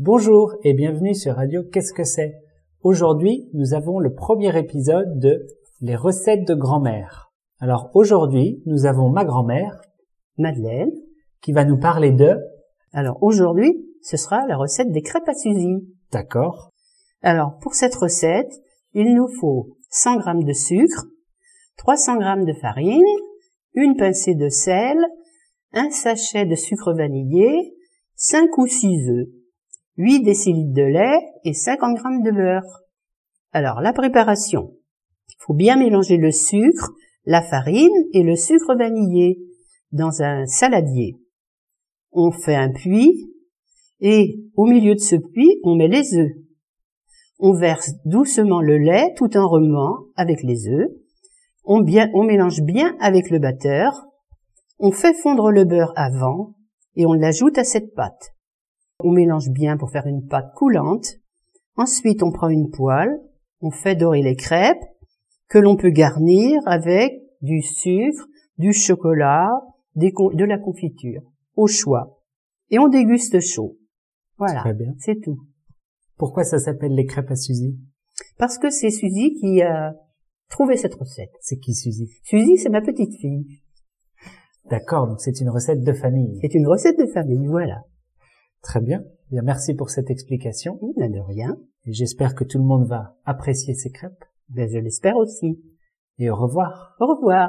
Bonjour et bienvenue sur Radio Qu'est-ce que c'est? Aujourd'hui, nous avons le premier épisode de Les recettes de grand-mère. Alors aujourd'hui, nous avons ma grand-mère, Madeleine. qui va nous parler de... Alors aujourd'hui, ce sera la recette des crêpes à Suzy. D'accord. Alors pour cette recette, il nous faut 100 g de sucre, 300 g de farine, une pincée de sel, un sachet de sucre vanillé, 5 ou 6 œufs, 8 décilitres de lait et 50 g de beurre. Alors la préparation. Il faut bien mélanger le sucre, la farine et le sucre vanillé dans un saladier. On fait un puits et au milieu de ce puits, on met les œufs. On verse doucement le lait tout en remuant avec les œufs. On, on mélange bien avec le batteur. On fait fondre le beurre avant et on l'ajoute à cette pâte. On mélange bien pour faire une pâte coulante. Ensuite, on prend une poêle, on fait dorer les crêpes que l'on peut garnir avec du sucre, du chocolat, des de la confiture, au choix. Et on déguste chaud. Voilà, Très bien. c'est tout. Pourquoi ça s'appelle les crêpes à Suzy? Parce que c'est Suzy qui a trouvé cette recette. C'est qui Suzy? Suzy, c'est ma petite fille. D'accord, donc c'est une recette de famille. C'est une recette de famille, voilà. Très bien. Bien, merci pour cette explication. Ben, de rien. Et j'espère que tout le monde va apprécier ces crêpes. Ben, je l'espère aussi. Et au revoir. Au revoir.